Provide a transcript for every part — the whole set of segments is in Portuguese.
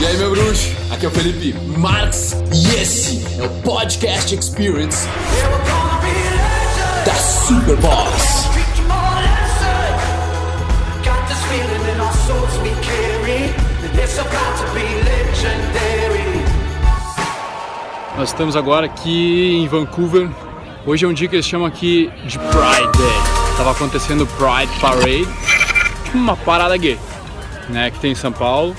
E aí, meu bruxo? Aqui é o Felipe Marx e esse é o Podcast Experience da Super Boss. Nós estamos agora aqui em Vancouver. Hoje é um dia que eles chamam aqui de Pride Day. Tava acontecendo Pride Parade, uma parada gay, né, que tem em São Paulo.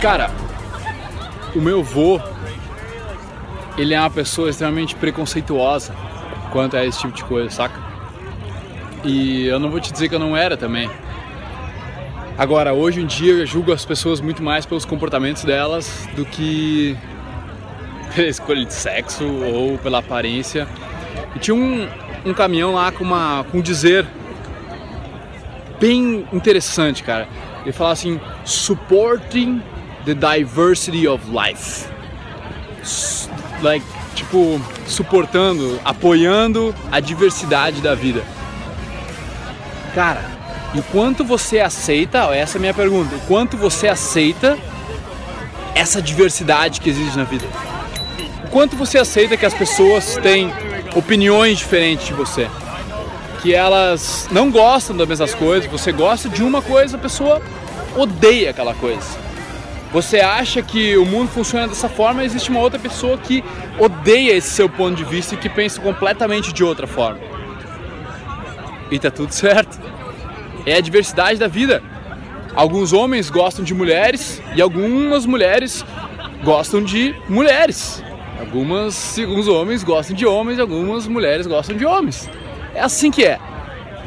Cara, o meu vô, ele é uma pessoa extremamente preconceituosa quanto a esse tipo de coisa, saca? E eu não vou te dizer que eu não era também. Agora, hoje em dia eu julgo as pessoas muito mais pelos comportamentos delas do que pela escolha de sexo ou pela aparência. E tinha um, um caminhão lá com, uma, com um dizer bem interessante, cara. Ele fala assim: supporting the diversity of life. Like, tipo, suportando, apoiando a diversidade da vida. Cara, e quanto você aceita, essa é a minha pergunta, o quanto você aceita essa diversidade que existe na vida? O quanto você aceita que as pessoas têm opiniões diferentes de você? Que elas não gostam das mesmas coisas, você gosta de uma coisa, a pessoa odeia aquela coisa. Você acha que o mundo funciona dessa forma, existe uma outra pessoa que odeia esse seu ponto de vista e que pensa completamente de outra forma. E tá tudo certo. É a diversidade da vida. Alguns homens gostam de mulheres e algumas mulheres gostam de mulheres. Algumas, alguns homens gostam de homens, algumas mulheres gostam de homens. É assim que é.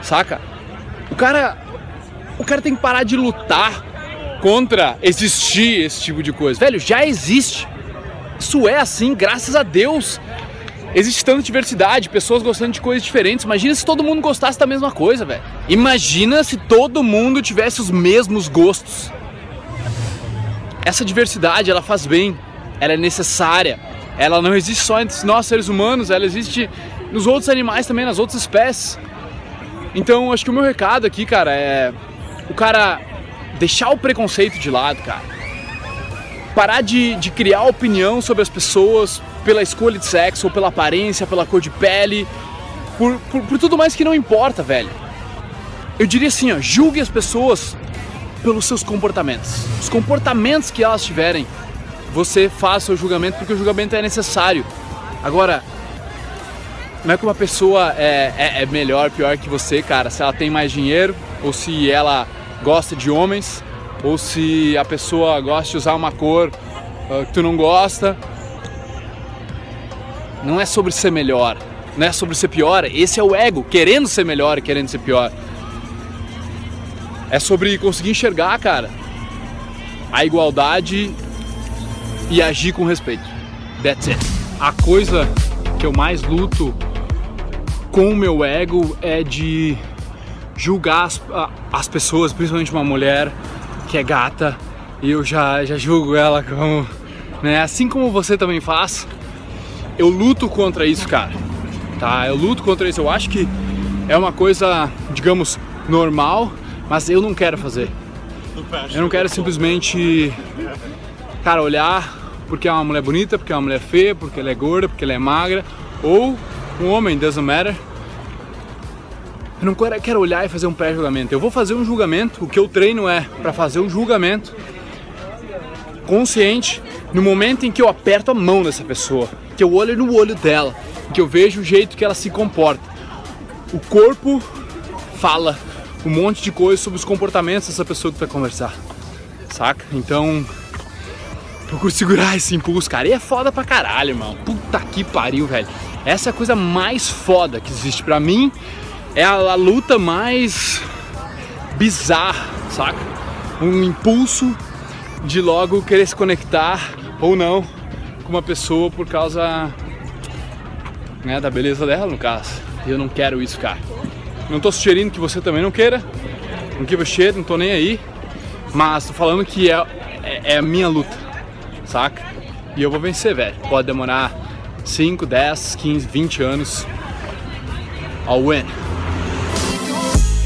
Saca? O cara o cara tem que parar de lutar contra existir esse tipo de coisa. Velho, já existe. Isso é assim, graças a Deus. Existe tanta diversidade, pessoas gostando de coisas diferentes. Imagina se todo mundo gostasse da mesma coisa, velho. Imagina se todo mundo tivesse os mesmos gostos. Essa diversidade, ela faz bem, ela é necessária. Ela não existe só entre nós seres humanos, ela existe nos outros animais também, nas outras espécies. Então, acho que o meu recado aqui, cara, é o cara deixar o preconceito de lado, cara. Parar de, de criar opinião sobre as pessoas pela escolha de sexo, ou pela aparência, pela cor de pele, por, por, por tudo mais que não importa, velho. Eu diria assim, ó, julgue as pessoas pelos seus comportamentos. Os comportamentos que elas tiverem, você faz seu julgamento porque o julgamento é necessário. Agora, não é que uma pessoa é, é, é melhor, pior que você, cara, se ela tem mais dinheiro ou se ela gosta de homens, ou se a pessoa gosta de usar uma cor uh, que tu não gosta. Não é sobre ser melhor, não é sobre ser pior. Esse é o ego, querendo ser melhor e querendo ser pior. É sobre conseguir enxergar, cara, a igualdade e agir com respeito. That's it. A coisa que eu mais luto com o meu ego é de julgar as, as pessoas, principalmente uma mulher que é gata, e eu já, já julgo ela como. Né? Assim como você também faz, eu luto contra isso, cara. Tá? Eu luto contra isso. Eu acho que é uma coisa, digamos, normal, mas eu não quero fazer. Eu não quero simplesmente, cara, olhar porque é uma mulher bonita, porque é uma mulher feia, porque ela é gorda, porque ela é magra, ou um homem, doesn't matter, eu não quero olhar e fazer um pré-julgamento. Eu vou fazer um julgamento. O que eu treino é para fazer um julgamento consciente no momento em que eu aperto a mão dessa pessoa, que eu olho no olho dela, que eu vejo o jeito que ela se comporta. O corpo fala um monte de coisa sobre os comportamentos dessa pessoa que vai conversar, saca? Então, procuro segurar esse impulso, cara. E é foda pra caralho, irmão. Puta que pariu, velho. Essa é a coisa mais foda que existe para mim é a, a luta mais bizarra, saca? Um impulso de logo querer se conectar ou não com uma pessoa por causa né, da beleza dela, no caso. E eu não quero isso, cara. Não tô sugerindo que você também não queira. Não give a shit, não tô nem aí. Mas tô falando que é, é, é a minha luta, saca? E eu vou vencer, velho. Pode demorar 5, 10, 15, 20 anos. I'll win.